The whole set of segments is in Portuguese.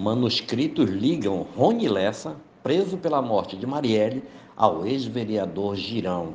Manuscritos ligam Rony Lessa, preso pela morte de Marielle, ao ex-vereador Girão.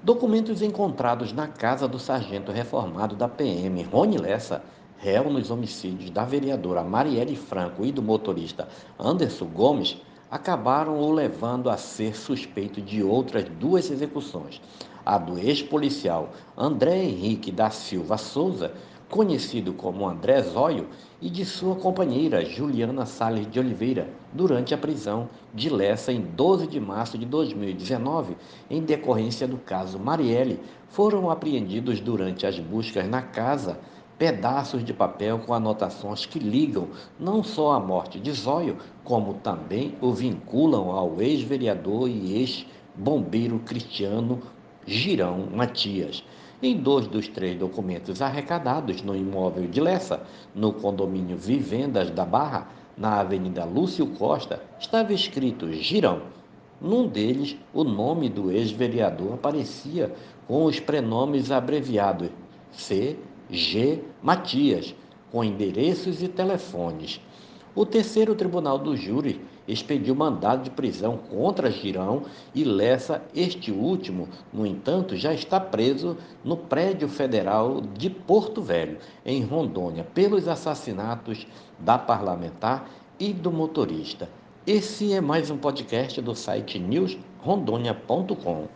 Documentos encontrados na casa do sargento reformado da PM, Rony Lessa, réu nos homicídios da vereadora Marielle Franco e do motorista Anderson Gomes, acabaram o levando a ser suspeito de outras duas execuções: a do ex-policial André Henrique da Silva Souza, conhecido como André Zóio, e de sua companheira Juliana Salles de Oliveira, durante a prisão de Lessa em 12 de março de 2019, em decorrência do caso Marielle, foram apreendidos durante as buscas na casa pedaços de papel com anotações que ligam não só a morte de Zóio, como também o vinculam ao ex-vereador e ex-bombeiro cristiano Girão Matias. Em dois dos três documentos arrecadados no imóvel de Lessa, no condomínio Vivendas da Barra, na Avenida Lúcio Costa, estava escrito Girão. Num deles, o nome do ex-vereador aparecia com os prenomes abreviados C, G. Matias, com endereços e telefones. O terceiro tribunal do júri expediu mandado de prisão contra Girão e Lessa. Este último, no entanto, já está preso no prédio federal de Porto Velho, em Rondônia, pelos assassinatos da parlamentar e do motorista. Esse é mais um podcast do site newsrondônia.com.